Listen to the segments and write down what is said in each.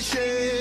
shade.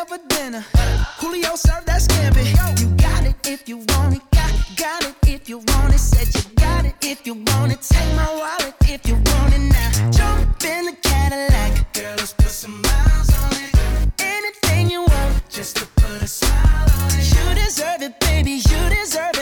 Lobster for dinner. Julio served that scampi. You got it if you want it. Got, got it if you want it. Said you got it if you want it. Take my wallet if you want it now. Jump in the Cadillac. Girl, let's put some miles on it. Anything you want, just to put a smile on it. You deserve it, baby. You deserve it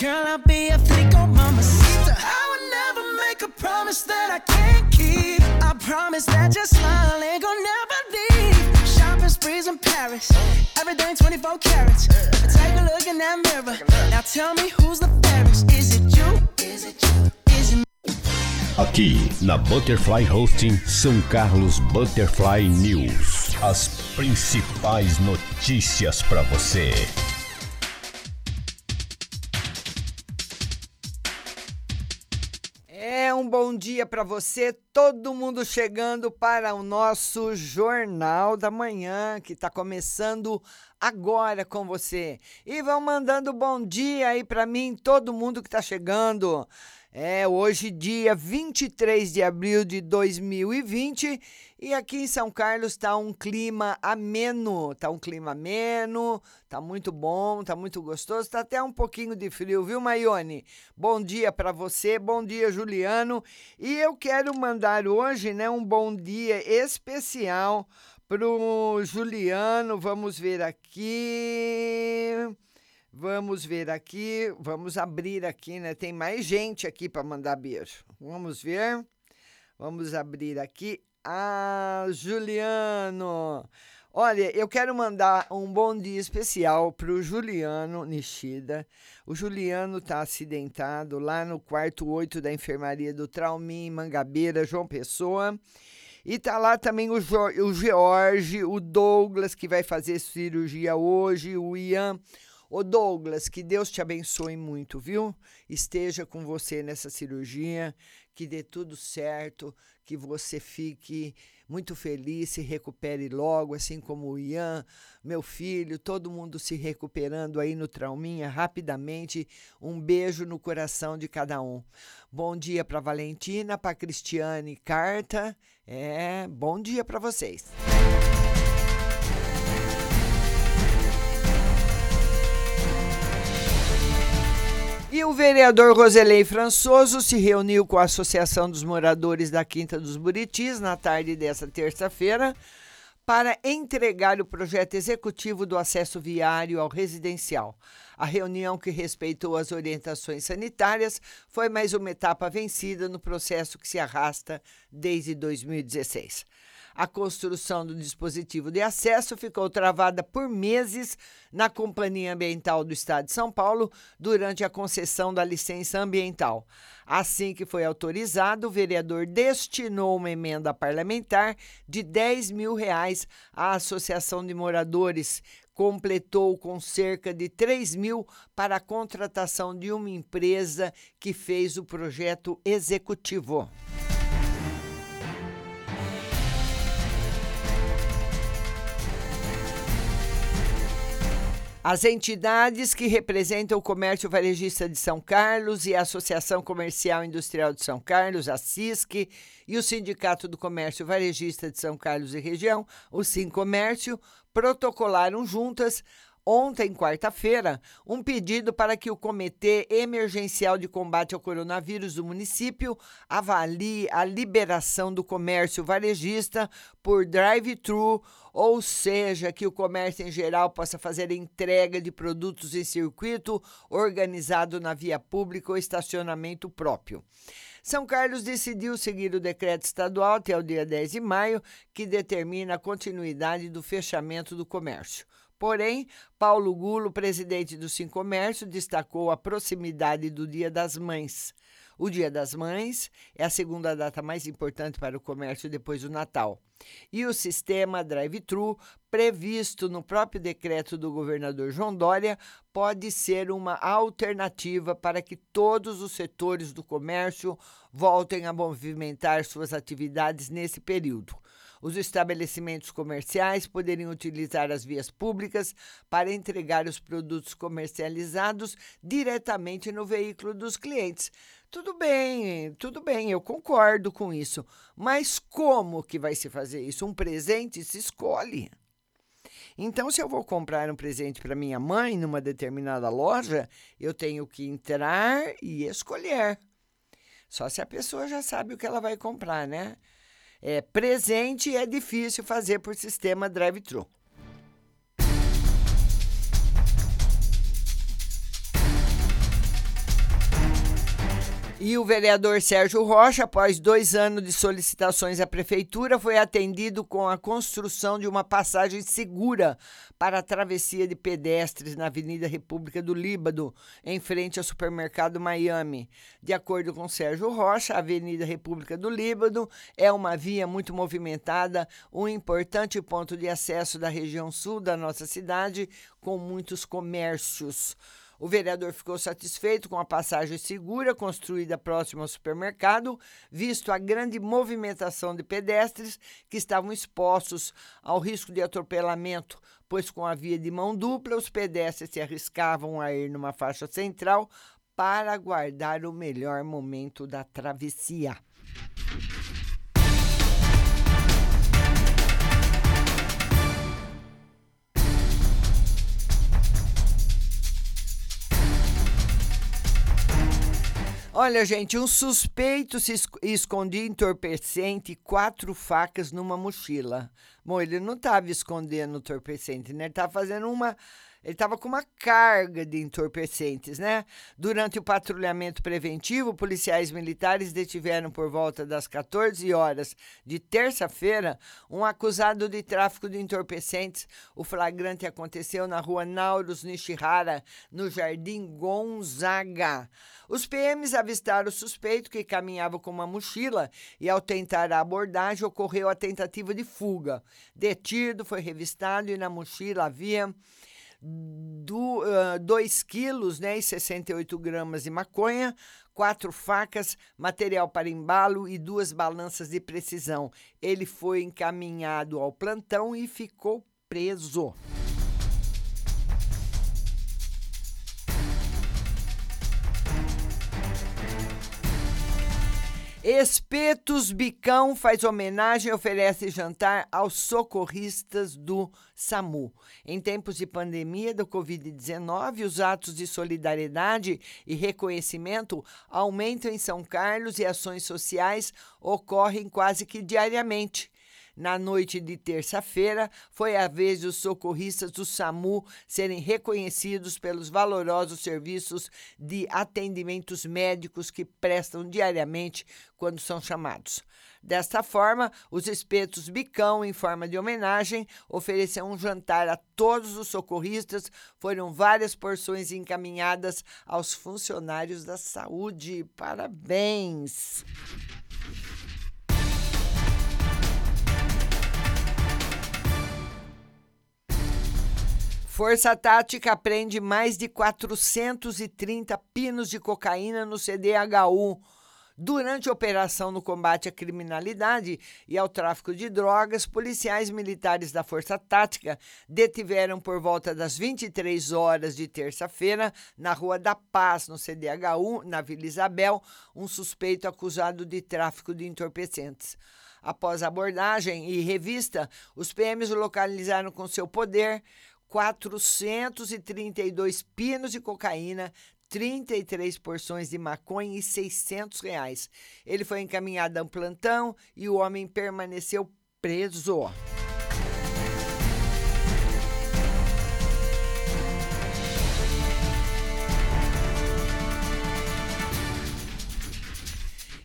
Girl, I'll be a flico, mamacita. I would never make a promise that I can't keep. I promise that your smile ain't gonna never leave. Shopping sprees in Paris. Everything 24 carats. Take a look in that mirror. Now tell me who's the fairest. Is it you? Is it you? Is it Aqui na Butterfly Hosting São Carlos Butterfly News. As principais notícias para você. Dia para você, todo mundo chegando para o nosso Jornal da Manhã, que está começando agora com você. E vão mandando bom dia aí para mim, todo mundo que está chegando. É hoje, dia 23 de abril de 2020, e aqui em São Carlos está um clima ameno, tá um clima ameno, tá muito bom, tá muito gostoso, tá até um pouquinho de frio, viu, Maione? Bom dia para você, bom dia, Juliano. E eu quero mandar hoje, né, um bom dia especial pro Juliano. Vamos ver aqui. Vamos ver aqui, vamos abrir aqui, né? Tem mais gente aqui para mandar beijo. Vamos ver. Vamos abrir aqui. Ah, Juliano. Olha, eu quero mandar um bom dia especial para o Juliano Nishida. O Juliano está acidentado lá no quarto 8 da enfermaria do Traumin, Mangabeira, João Pessoa. E tá lá também o, jo o George, o Douglas, que vai fazer cirurgia hoje, o Ian. Ô Douglas, que Deus te abençoe muito, viu? Esteja com você nessa cirurgia, que dê tudo certo, que você fique muito feliz, se recupere logo, assim como o Ian, meu filho, todo mundo se recuperando aí no trauminha rapidamente. Um beijo no coração de cada um. Bom dia para Valentina, para Cristiane Carta. É, bom dia para vocês. E o vereador Roselei Françoso se reuniu com a Associação dos Moradores da Quinta dos Buritis na tarde desta terça-feira para entregar o projeto executivo do acesso viário ao residencial. A reunião, que respeitou as orientações sanitárias, foi mais uma etapa vencida no processo que se arrasta desde 2016. A construção do dispositivo de acesso ficou travada por meses na Companhia Ambiental do Estado de São Paulo durante a concessão da licença ambiental. Assim que foi autorizado, o vereador destinou uma emenda parlamentar de 10 mil reais à Associação de Moradores, completou com cerca de 3 mil para a contratação de uma empresa que fez o projeto executivo. As entidades que representam o comércio varejista de São Carlos e a Associação Comercial Industrial de São Carlos, a CISC, e o Sindicato do Comércio Varejista de São Carlos e Região, o Sincomércio, protocolaram juntas ontem, quarta-feira, um pedido para que o Comitê Emergencial de Combate ao Coronavírus do município avalie a liberação do comércio varejista por drive-thru, ou seja, que o comércio em geral possa fazer entrega de produtos em circuito organizado na via pública ou estacionamento próprio. São Carlos decidiu seguir o decreto estadual até o dia 10 de maio, que determina a continuidade do fechamento do comércio. Porém, Paulo Gulo, presidente do Sincomércio, destacou a proximidade do Dia das Mães. O Dia das Mães é a segunda data mais importante para o comércio depois do Natal. E o sistema drive-thru, previsto no próprio decreto do governador João Dória, pode ser uma alternativa para que todos os setores do comércio voltem a movimentar suas atividades nesse período. Os estabelecimentos comerciais poderiam utilizar as vias públicas para entregar os produtos comercializados diretamente no veículo dos clientes. Tudo bem, tudo bem, eu concordo com isso. Mas como que vai se fazer isso? Um presente se escolhe. Então, se eu vou comprar um presente para minha mãe numa determinada loja, eu tenho que entrar e escolher. Só se a pessoa já sabe o que ela vai comprar, né? É, presente é difícil fazer por sistema drive-thru. E o vereador Sérgio Rocha, após dois anos de solicitações à prefeitura, foi atendido com a construção de uma passagem segura para a travessia de pedestres na Avenida República do Líbano, em frente ao supermercado Miami. De acordo com Sérgio Rocha, a Avenida República do Líbano é uma via muito movimentada, um importante ponto de acesso da região sul da nossa cidade, com muitos comércios. O vereador ficou satisfeito com a passagem segura construída próximo ao supermercado, visto a grande movimentação de pedestres que estavam expostos ao risco de atropelamento, pois com a via de mão dupla, os pedestres se arriscavam a ir numa faixa central para aguardar o melhor momento da travessia. Olha, gente, um suspeito se es- escondia entorpecente e quatro facas numa mochila. Bom, ele não estava escondendo entorpecente, né? Ele estava fazendo uma. Ele estava com uma carga de entorpecentes, né? Durante o patrulhamento preventivo, policiais militares detiveram por volta das 14 horas de terça-feira um acusado de tráfico de entorpecentes. O flagrante aconteceu na rua Nauros Nishihara, no Jardim Gonzaga. Os PMs avistaram o suspeito que caminhava com uma mochila e, ao tentar a abordagem, ocorreu a tentativa de fuga. Detido, foi revistado e na mochila havia 2 quilos né, e 68 gramas de maconha, quatro facas, material para embalo e duas balanças de precisão. Ele foi encaminhado ao plantão e ficou preso. Espetos Bicão faz homenagem e oferece jantar aos socorristas do SAMU. Em tempos de pandemia do Covid-19, os atos de solidariedade e reconhecimento aumentam em São Carlos e ações sociais ocorrem quase que diariamente. Na noite de terça-feira, foi a vez dos socorristas do SAMU serem reconhecidos pelos valorosos serviços de atendimentos médicos que prestam diariamente quando são chamados. Desta forma, os espetos Bicão, em forma de homenagem, ofereceram um jantar a todos os socorristas. Foram várias porções encaminhadas aos funcionários da saúde. Parabéns! Força Tática prende mais de 430 pinos de cocaína no CDHU. Durante a operação no combate à criminalidade e ao tráfico de drogas, policiais militares da Força Tática detiveram por volta das 23 horas de terça-feira, na Rua da Paz, no CDHU, na Vila Isabel, um suspeito acusado de tráfico de entorpecentes. Após abordagem e revista, os PMs localizaram com seu poder 432 pinos de cocaína, 33 porções de maconha e 600 reais. Ele foi encaminhado a um plantão e o homem permaneceu preso.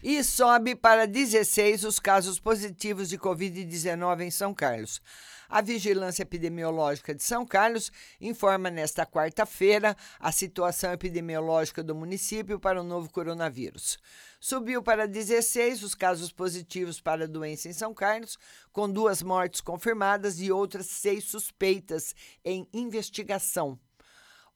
E sobe para 16 os casos positivos de Covid-19 em São Carlos. A Vigilância Epidemiológica de São Carlos informa nesta quarta-feira a situação epidemiológica do município para o novo coronavírus. Subiu para 16 os casos positivos para a doença em São Carlos, com duas mortes confirmadas e outras seis suspeitas em investigação.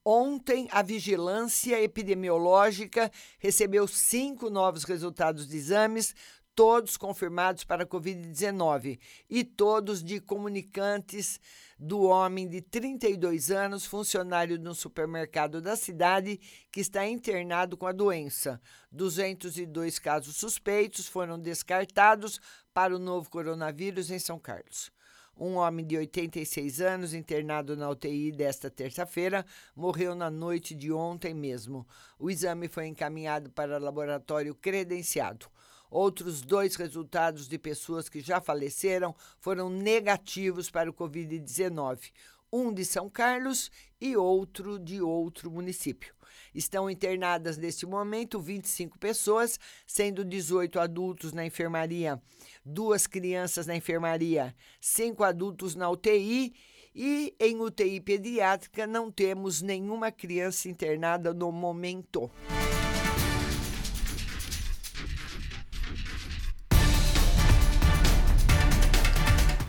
Ontem, a Vigilância Epidemiológica recebeu cinco novos resultados de exames, todos confirmados para a Covid-19 e todos de comunicantes do homem de 32 anos, funcionário de um supermercado da cidade, que está internado com a doença. 202 casos suspeitos foram descartados para o novo coronavírus em São Carlos. Um homem de 86 anos, internado na UTI desta terça-feira, morreu na noite de ontem mesmo. O exame foi encaminhado para laboratório credenciado. Outros dois resultados de pessoas que já faleceram foram negativos para o Covid-19, um de São Carlos e outro de outro município. Estão internadas neste momento 25 pessoas, sendo 18 adultos na enfermaria, duas crianças na enfermaria, cinco adultos na UTI e em UTI pediátrica não temos nenhuma criança internada no momento.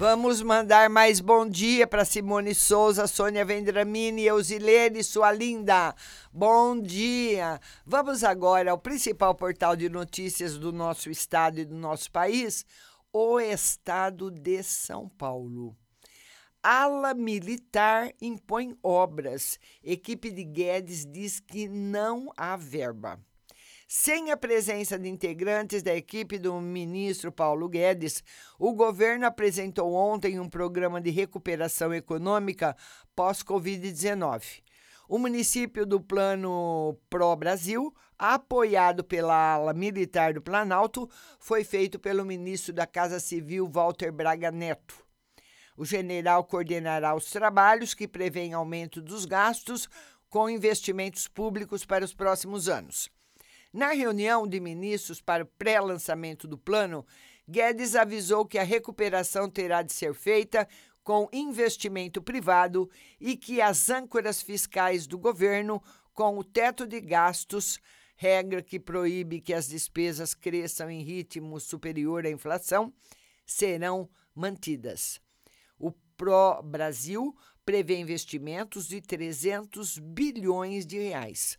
Vamos mandar mais bom dia para Simone Souza, Sônia Vendramini, Eusilene, sua linda. Bom dia. Vamos agora ao principal portal de notícias do nosso estado e do nosso país, o estado de São Paulo. Ala militar impõe obras. Equipe de Guedes diz que não há verba. Sem a presença de integrantes da equipe do ministro Paulo Guedes, o governo apresentou ontem um programa de recuperação econômica pós-Covid-19. O município do Plano Pro Brasil, apoiado pela ala militar do Planalto, foi feito pelo ministro da Casa Civil, Walter Braga Neto. O general coordenará os trabalhos que prevêem aumento dos gastos com investimentos públicos para os próximos anos. Na reunião de ministros para o pré-lançamento do plano, Guedes avisou que a recuperação terá de ser feita com investimento privado e que as âncoras fiscais do governo, com o teto de gastos, regra que proíbe que as despesas cresçam em ritmo superior à inflação, serão mantidas. O Pro Brasil prevê investimentos de 300 bilhões de reais.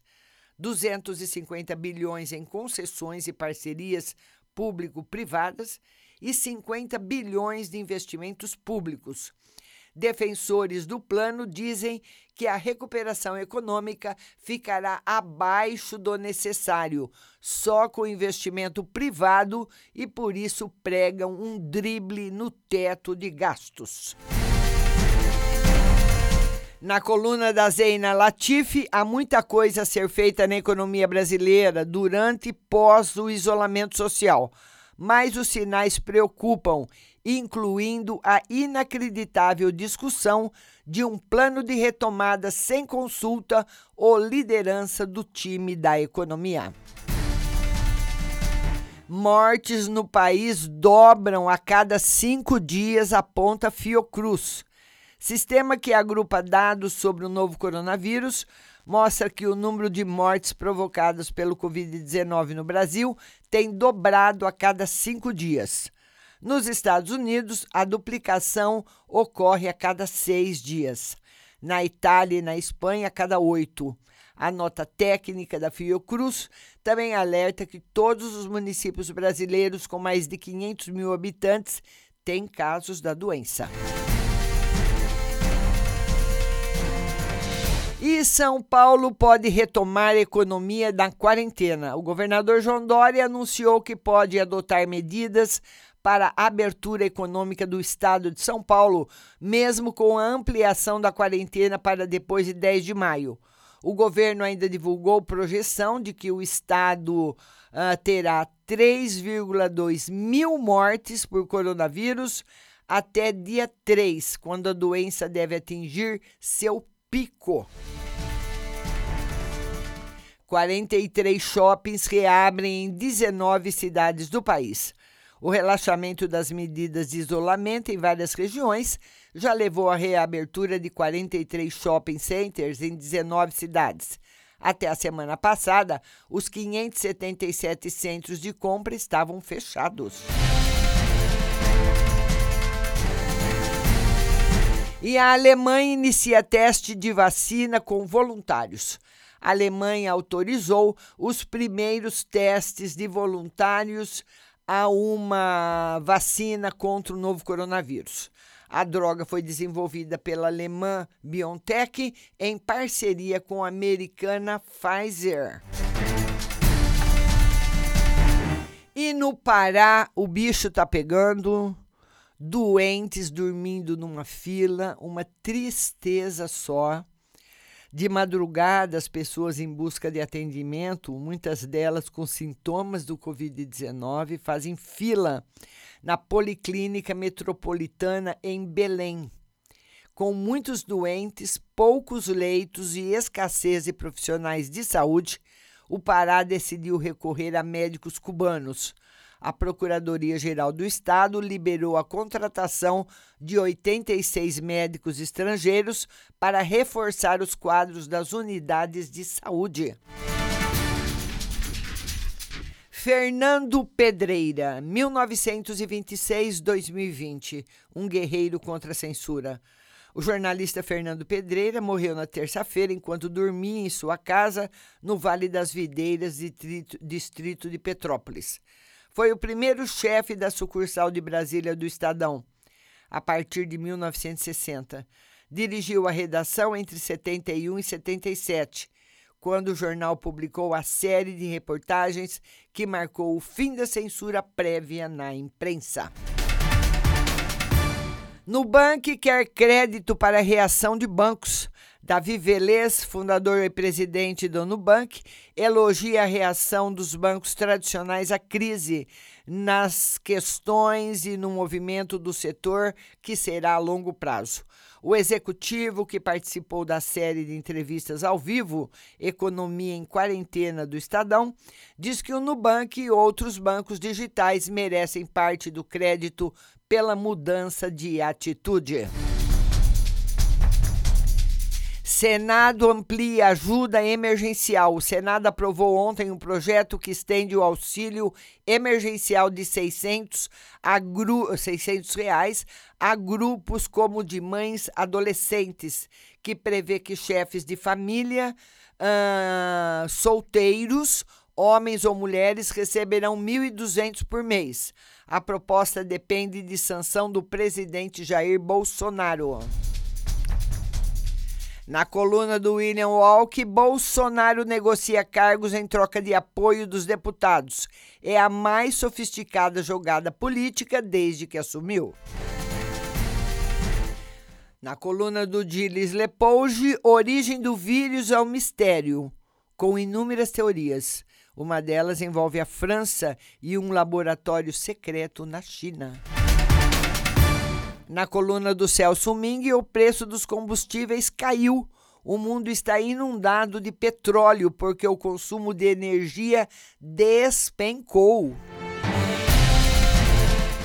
250 bilhões em concessões e parcerias público-privadas e 50 bilhões de investimentos públicos. Defensores do plano dizem que a recuperação econômica ficará abaixo do necessário, só com investimento privado e por isso pregam um drible no teto de gastos. Na coluna da Zeina Latifi, há muita coisa a ser feita na economia brasileira durante e pós o isolamento social, mas os sinais preocupam, incluindo a inacreditável discussão de um plano de retomada sem consulta ou liderança do time da economia. Mortes no país dobram a cada cinco dias, aponta Fiocruz. Sistema que agrupa dados sobre o novo coronavírus mostra que o número de mortes provocadas pelo Covid-19 no Brasil tem dobrado a cada cinco dias. Nos Estados Unidos, a duplicação ocorre a cada seis dias. Na Itália e na Espanha, a cada oito. A nota técnica da Fiocruz também alerta que todos os municípios brasileiros com mais de 500 mil habitantes têm casos da doença. E São Paulo pode retomar a economia da quarentena. O governador João Dória anunciou que pode adotar medidas para a abertura econômica do estado de São Paulo, mesmo com a ampliação da quarentena para depois de 10 de maio. O governo ainda divulgou projeção de que o estado uh, terá 3,2 mil mortes por coronavírus até dia 3, quando a doença deve atingir seu pico. 43 shoppings reabrem em 19 cidades do país. O relaxamento das medidas de isolamento em várias regiões já levou à reabertura de 43 shopping centers em 19 cidades. Até a semana passada, os 577 centros de compra estavam fechados. E a Alemanha inicia teste de vacina com voluntários. A Alemanha autorizou os primeiros testes de voluntários a uma vacina contra o novo coronavírus. A droga foi desenvolvida pela alemã BioNTech em parceria com a americana Pfizer. E no Pará, o bicho tá pegando doentes dormindo numa fila, uma tristeza só. De madrugada, as pessoas em busca de atendimento, muitas delas com sintomas do Covid-19, fazem fila na Policlínica Metropolitana em Belém. Com muitos doentes, poucos leitos e escassez de profissionais de saúde, o Pará decidiu recorrer a médicos cubanos a Procuradoria-Geral do Estado liberou a contratação de 86 médicos estrangeiros para reforçar os quadros das unidades de saúde. Fernando Pedreira, 1926-2020, um guerreiro contra a censura. O jornalista Fernando Pedreira morreu na terça-feira enquanto dormia em sua casa no Vale das Videiras, distrito de Petrópolis. Foi o primeiro chefe da sucursal de Brasília do Estadão, a partir de 1960. Dirigiu a redação entre 71 e 77, quando o jornal publicou a série de reportagens que marcou o fim da censura prévia na imprensa. Nubank quer crédito para reação de bancos. Davi Velez, fundador e presidente do Nubank, elogia a reação dos bancos tradicionais à crise nas questões e no movimento do setor que será a longo prazo. O executivo que participou da série de entrevistas ao vivo Economia em Quarentena do Estadão diz que o Nubank e outros bancos digitais merecem parte do crédito pela mudança de atitude. Senado amplia ajuda emergencial. O Senado aprovou ontem um projeto que estende o auxílio emergencial de 600, a gru 600 reais a grupos como de mães adolescentes, que prevê que chefes de família, uh, solteiros, homens ou mulheres receberão 1.200 por mês. A proposta depende de sanção do presidente Jair Bolsonaro. Na coluna do William Walk, Bolsonaro negocia cargos em troca de apoio dos deputados. É a mais sofisticada jogada política desde que assumiu. Na coluna do Gilles Lepouge, origem do vírus é um mistério, com inúmeras teorias. Uma delas envolve a França e um laboratório secreto na China. Na coluna do Celso Ming, o preço dos combustíveis caiu. O mundo está inundado de petróleo porque o consumo de energia despencou.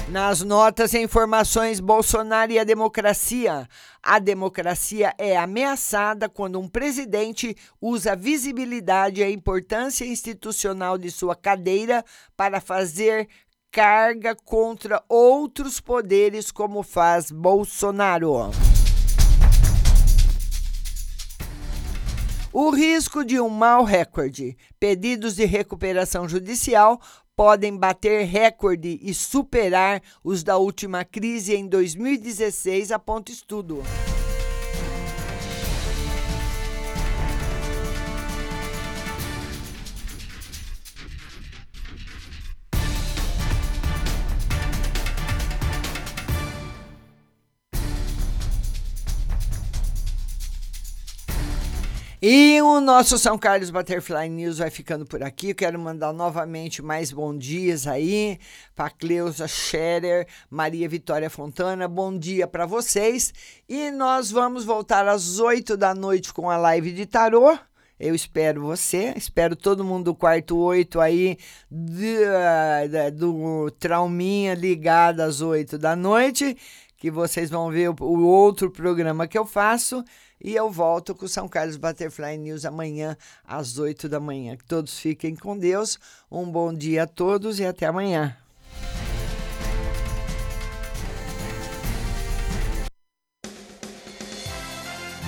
Nas notas e informações, Bolsonaro e a democracia. A democracia é ameaçada quando um presidente usa a visibilidade e a importância institucional de sua cadeira para fazer carga contra outros poderes, como faz Bolsonaro. O risco de um mau recorde. Pedidos de recuperação judicial podem bater recorde e superar os da última crise em 2016, aponta estudo. E o nosso São Carlos Butterfly News vai ficando por aqui. Quero mandar novamente mais bom dias aí para Cleusa Scherer, Maria Vitória Fontana. Bom dia para vocês. E nós vamos voltar às 8 da noite com a live de tarô. Eu espero você, espero todo mundo do quarto 8 aí uh, do Trauminha ligado às 8 da noite, que vocês vão ver o, o outro programa que eu faço. E eu volto com o São Carlos Butterfly News amanhã às 8 da manhã. Que todos fiquem com Deus. Um bom dia a todos e até amanhã.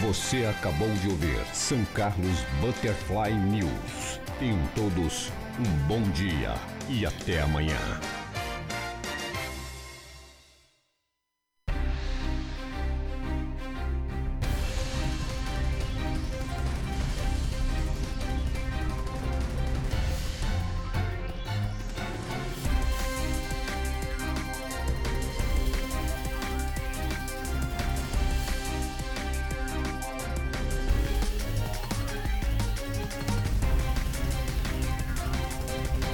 Você acabou de ouvir São Carlos Butterfly News. Tenham todos um bom dia e até amanhã.